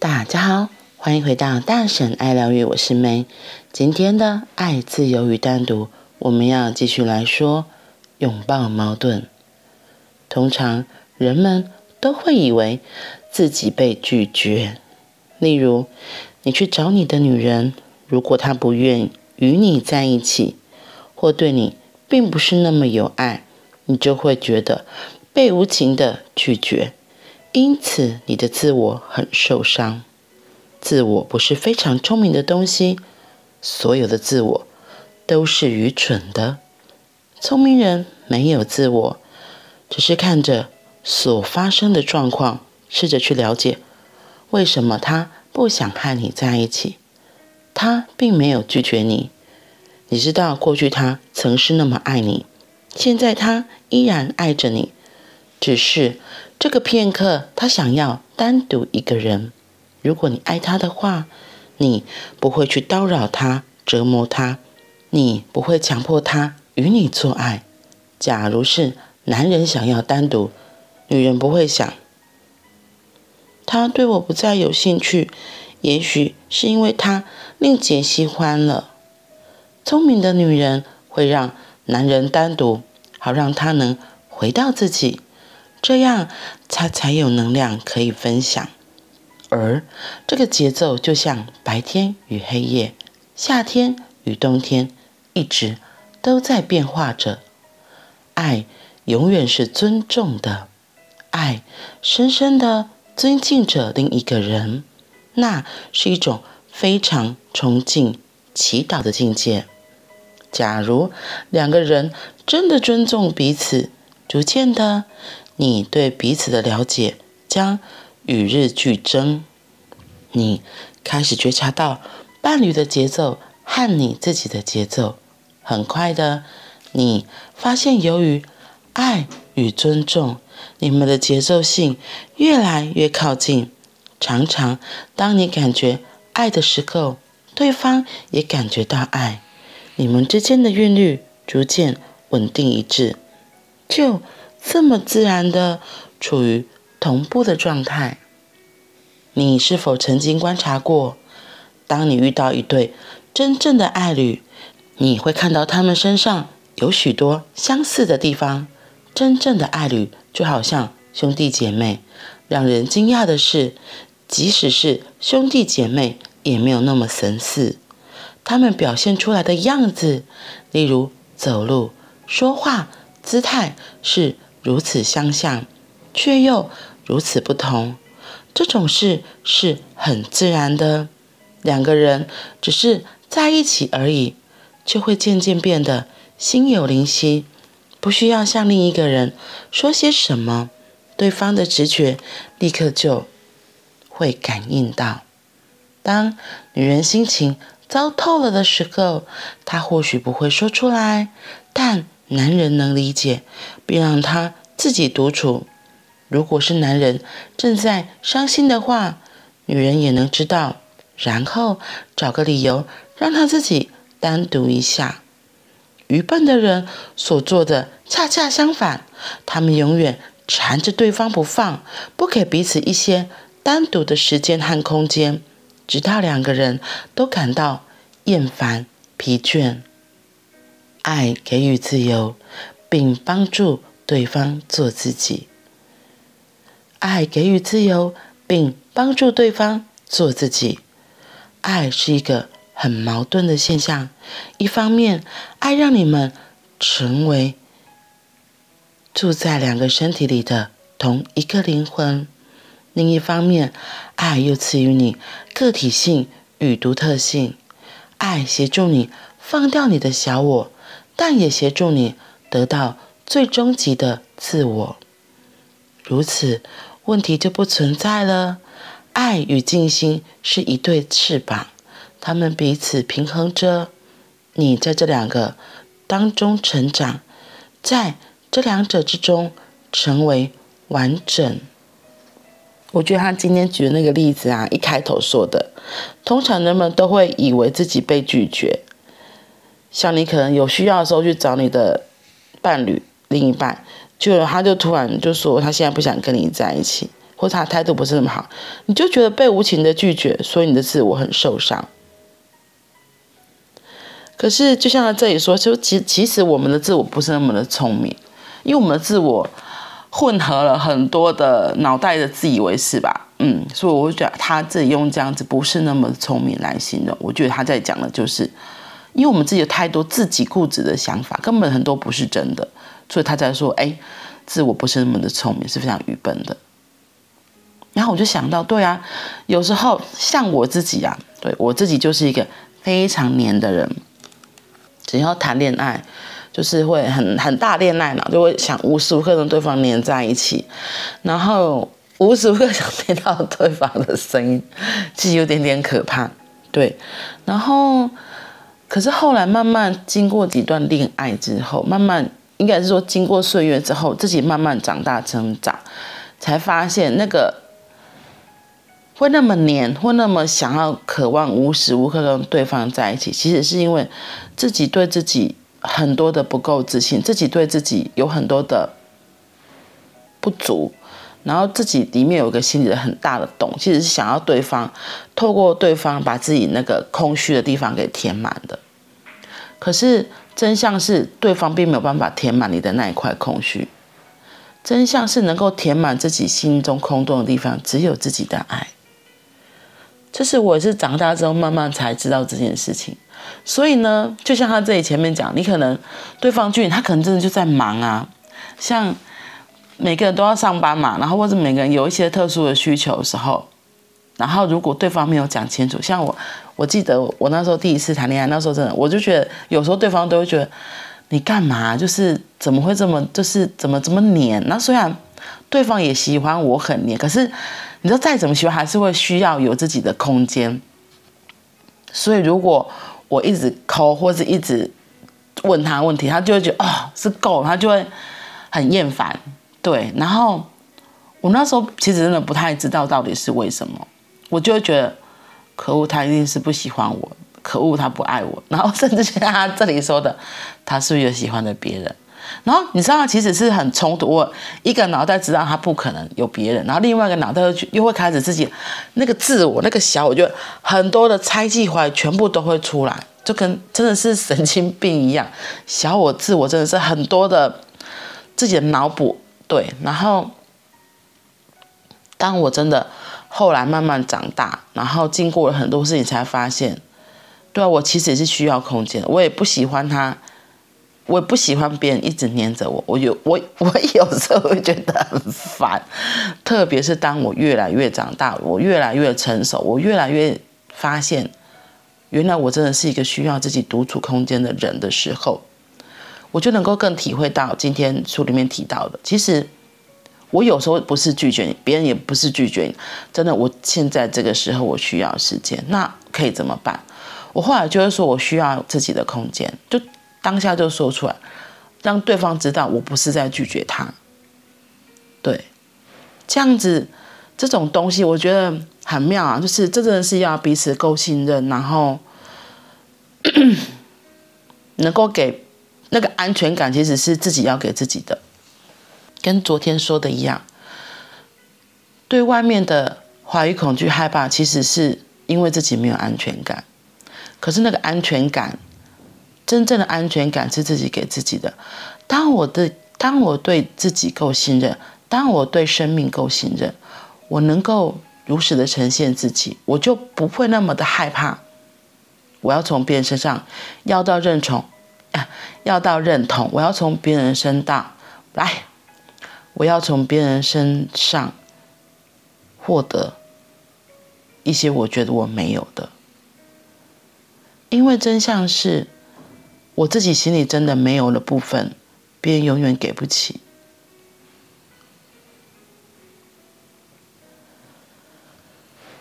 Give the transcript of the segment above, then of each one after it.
大家好，欢迎回到大婶爱疗愈，我是梅。今天的爱、自由与单独，我们要继续来说拥抱矛盾。通常人们都会以为自己被拒绝，例如你去找你的女人，如果她不愿与你在一起，或对你并不是那么有爱，你就会觉得被无情的拒绝。因此，你的自我很受伤。自我不是非常聪明的东西，所有的自我都是愚蠢的。聪明人没有自我，只是看着所发生的状况，试着去了解为什么他不想和你在一起。他并没有拒绝你，你知道过去他曾是那么爱你，现在他依然爱着你，只是。这个片刻，他想要单独一个人。如果你爱他的话，你不会去叨扰他、折磨他，你不会强迫他与你做爱。假如是男人想要单独，女人不会想，他对我不再有兴趣，也许是因为他另结新欢了。聪明的女人会让男人单独，好让他能回到自己。这样，他才有能量可以分享。而这个节奏就像白天与黑夜，夏天与冬天，一直都在变化着。爱永远是尊重的，爱深深的尊敬着另一个人，那是一种非常崇敬、祈祷的境界。假如两个人真的尊重彼此，逐渐的。你对彼此的了解将与日俱增，你开始觉察到伴侣的节奏和你自己的节奏。很快的，你发现由于爱与尊重，你们的节奏性越来越靠近。常常，当你感觉爱的时候，对方也感觉到爱，你们之间的韵律逐渐稳定一致。就。这么自然的处于同步的状态，你是否曾经观察过？当你遇到一对真正的爱侣，你会看到他们身上有许多相似的地方。真正的爱侣就好像兄弟姐妹。让人惊讶的是，即使是兄弟姐妹，也没有那么神似。他们表现出来的样子，例如走路、说话、姿态，是。如此相像，却又如此不同，这种事是很自然的。两个人只是在一起而已，就会渐渐变得心有灵犀，不需要向另一个人说些什么，对方的直觉立刻就会感应到。当女人心情糟透了的时候，她或许不会说出来，但。男人能理解，并让他自己独处。如果是男人正在伤心的话，女人也能知道，然后找个理由让他自己单独一下。愚笨的人所做的恰恰相反，他们永远缠着对方不放，不给彼此一些单独的时间和空间，直到两个人都感到厌烦、疲倦。爱给予自由，并帮助对方做自己。爱给予自由，并帮助对方做自己。爱是一个很矛盾的现象。一方面，爱让你们成为住在两个身体里的同一个灵魂；另一方面，爱又赐予你个体性与独特性。爱协助你放掉你的小我。但也协助你得到最终极的自我，如此问题就不存在了。爱与静心是一对翅膀，它们彼此平衡着。你在这两个当中成长，在这两者之中成为完整。我觉得他今天举的那个例子啊，一开头说的，通常人们都会以为自己被拒绝。像你可能有需要的时候去找你的伴侣、另一半，就他就突然就说他现在不想跟你在一起，或者他态度不是那么好，你就觉得被无情的拒绝，所以你的自我很受伤。可是就像他这里说，就其其实我们的自我不是那么的聪明，因为我们的自我混合了很多的脑袋的自以为是吧，嗯，所以我觉得他自己用这样子不是那么聪明来形容，我觉得他在讲的就是，因为我们自己有太多自己固执的想法，根本很多不是真的，所以他在说，哎，自我不是那么的聪明，是非常愚笨的。然后我就想到，对啊，有时候像我自己啊，对，我自己就是一个非常黏的人。只要谈恋爱，就是会很很大恋爱脑，就会想无时无刻跟对方黏在一起，然后无时无刻想听到对方的声音，其实有点点可怕。对，然后可是后来慢慢经过几段恋爱之后，慢慢应该是说经过岁月之后，自己慢慢长大成长，才发现那个。会那么黏，会那么想要、渴望无时无刻跟对方在一起，其实是因为自己对自己很多的不够自信，自己对自己有很多的不足，然后自己里面有一个心里的很大的洞，其实是想要对方透过对方把自己那个空虚的地方给填满的。可是真相是，对方并没有办法填满你的那一块空虚，真相是能够填满自己心中空洞的地方，只有自己的爱。这是我是长大之后慢慢才知道这件事情，所以呢，就像他这里前面讲，你可能对方拒绝，他可能真的就在忙啊，像每个人都要上班嘛，然后或者每个人有一些特殊的需求的时候，然后如果对方没有讲清楚，像我，我记得我那时候第一次谈恋爱，那时候真的，我就觉得有时候对方都会觉得你干嘛，就是怎么会这么，就是怎么这么黏？那虽然对方也喜欢我很黏，可是。你知道再怎么喜欢，还是会需要有自己的空间。所以如果我一直抠或者一直问他问题，他就会觉得哦是够，他就会很厌烦。对，然后我那时候其实真的不太知道到底是为什么，我就会觉得可恶，他一定是不喜欢我，可恶，他不爱我。然后甚至像他这里说的，他是不是有喜欢的别人？然后你知道，其实是很冲突。我一个脑袋知道他不可能有别人，然后另外一个脑袋又又会开始自己那个自我那个小我，就很多的猜忌怀疑全部都会出来，就跟真的是神经病一样。小我自我真的是很多的自己的脑补。对，然后当我真的后来慢慢长大，然后经过了很多事情，才发现，对啊，我其实也是需要空间，我也不喜欢他。我也不喜欢别人一直黏着我，我有我 我有时候会觉得很烦，特别是当我越来越长大，我越来越成熟，我越来越发现，原来我真的是一个需要自己独处空间的人的时候，我就能够更体会到今天书里面提到的，其实我有时候不是拒绝你，别人也不是拒绝你，真的，我现在这个时候我需要时间，那可以怎么办？我后来就是说我需要自己的空间，就。当下就说出来，让对方知道我不是在拒绝他。对，这样子这种东西我觉得很妙啊，就是真的是要彼此够信任，然后 能够给那个安全感，其实是自己要给自己的。跟昨天说的一样，对外面的怀疑、恐惧、害怕，其实是因为自己没有安全感。可是那个安全感。真正的安全感是自己给自己的。当我的，当我对自己够信任，当我对生命够信任，我能够如实的呈现自己，我就不会那么的害怕。我要从别人身上要到认同，要到认同，我要从别人身到来，我要从别人身上获得一些我觉得我没有的，因为真相是。我自己心里真的没有了部分，别人永远给不起。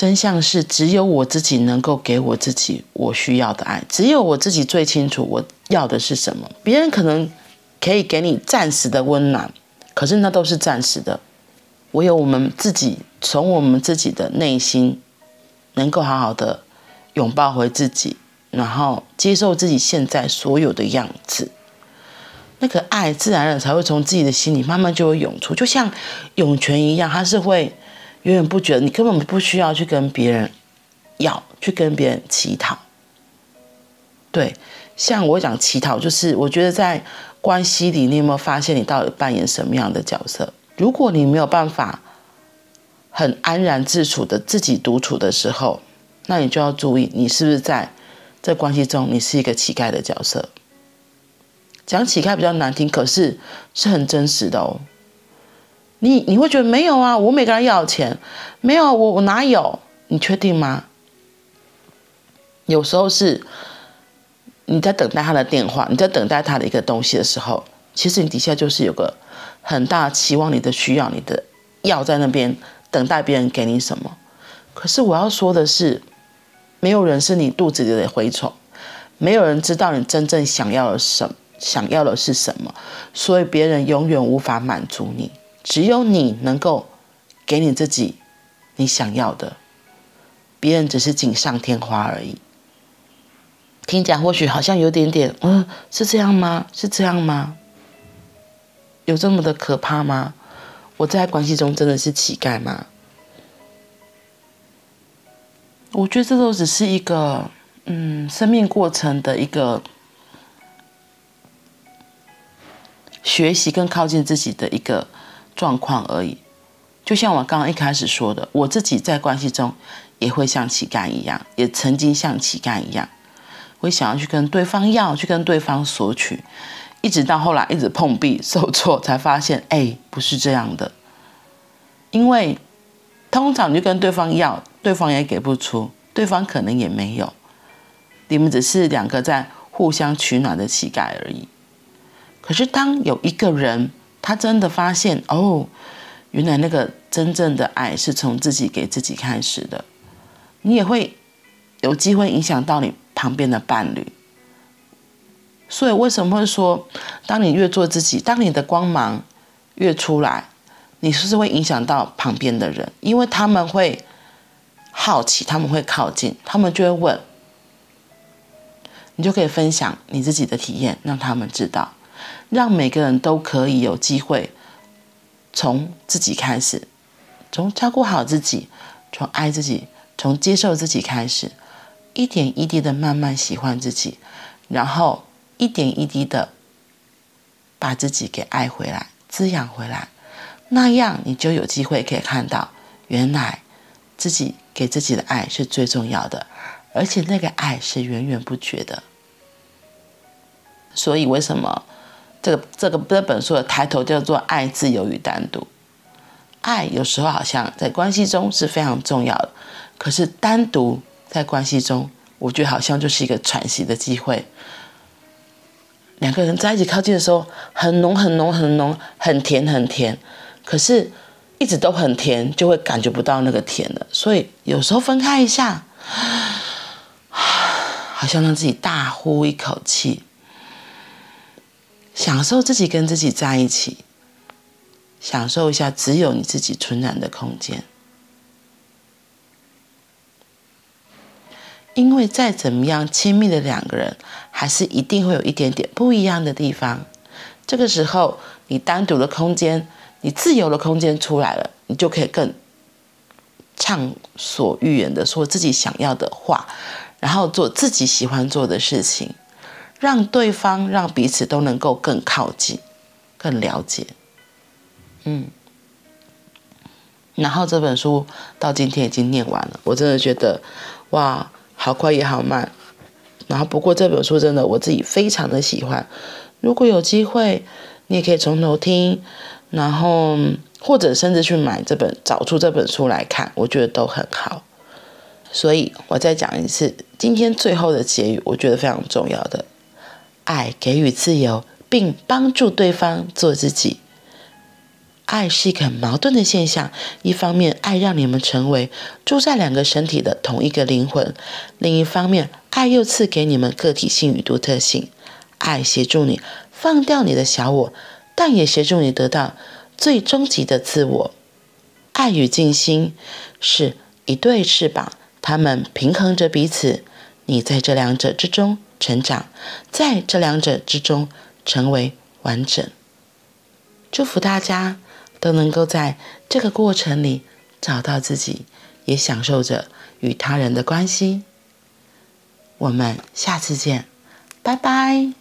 真相是，只有我自己能够给我自己我需要的爱，只有我自己最清楚我要的是什么。别人可能可以给你暂时的温暖，可是那都是暂时的。唯有我们自己，从我们自己的内心，能够好好的拥抱回自己。然后接受自己现在所有的样子，那个爱自然而然才会从自己的心里慢慢就会涌出，就像涌泉一样，它是会永远不觉得，你根本不需要去跟别人要，去跟别人乞讨。对，像我讲乞讨，就是我觉得在关系里，你有没有发现你到底扮演什么样的角色？如果你没有办法很安然自处的自己独处的时候，那你就要注意，你是不是在这关系中，你是一个乞丐的角色。讲乞丐比较难听，可是是很真实的哦。你你会觉得没有啊？我没跟他要钱，没有我我哪有？你确定吗？有时候是。你在等待他的电话，你在等待他的一个东西的时候，其实你底下就是有个很大期望，你的需要，你的要在那边等待别人给你什么。可是我要说的是，没有人是你肚子里的蛔虫，没有人知道你真正想要的什么，想要的是什么，所以别人永远无法满足你，只有你能够给你自己你想要的，别人只是锦上添花而已。听讲或许好像有点点，嗯，是这样吗？是这样吗？有这么的可怕吗？我在关系中真的是乞丐吗？我觉得这都只是一个，嗯，生命过程的一个学习跟靠近自己的一个状况而已。就像我刚刚一开始说的，我自己在关系中也会像乞丐一样，也曾经像乞丐一样。会想要去跟对方要，去跟对方索取，一直到后来一直碰壁受挫，才发现，哎，不是这样的。因为通常你就跟对方要，对方也给不出，对方可能也没有，你们只是两个在互相取暖的乞丐而已。可是当有一个人，他真的发现，哦，原来那个真正的爱是从自己给自己开始的，你也会有机会影响到你。旁边的伴侣，所以为什么会说，当你越做自己，当你的光芒越出来，你是不是会影响到旁边的人？因为他们会好奇，他们会靠近，他们就会问，你就可以分享你自己的体验，让他们知道，让每个人都可以有机会从自己开始，从照顾好自己，从爱自己，从接受自己开始。一点一滴的慢慢喜欢自己，然后一点一滴的把自己给爱回来、滋养回来，那样你就有机会可以看到，原来自己给自己的爱是最重要的，而且那个爱是源源不绝的。所以为什么这个这个这本书的抬头叫做“爱、自由与单独”？爱有时候好像在关系中是非常重要的，可是单独。在关系中，我觉得好像就是一个喘息的机会。两个人在一起靠近的时候，很浓、很浓、很浓，很甜、很甜。可是，一直都很甜，就会感觉不到那个甜了。所以，有时候分开一下，好像让自己大呼一口气，享受自己跟自己在一起，享受一下只有你自己纯然的空间。因为再怎么样亲密的两个人，还是一定会有一点点不一样的地方。这个时候，你单独的空间，你自由的空间出来了，你就可以更畅所欲言的说自己想要的话，然后做自己喜欢做的事情，让对方、让彼此都能够更靠近、更了解。嗯。然后这本书到今天已经念完了，我真的觉得，哇！好快也好慢，然后不过这本书真的我自己非常的喜欢。如果有机会，你也可以从头听，然后或者甚至去买这本，找出这本书来看，我觉得都很好。所以我再讲一次，今天最后的结语，我觉得非常重要的，爱给予自由，并帮助对方做自己。爱是一个很矛盾的现象，一方面，爱让你们成为住在两个身体的同一个灵魂；另一方面，爱又赐给你们个体性与独特性。爱协助你放掉你的小我，但也协助你得到最终极的自我。爱与静心是一对翅膀，它们平衡着彼此。你在这两者之中成长在这两者之中成为完整。祝福大家都能够在这个过程里找到自己也享受着与他人的关系。我们下次见拜拜。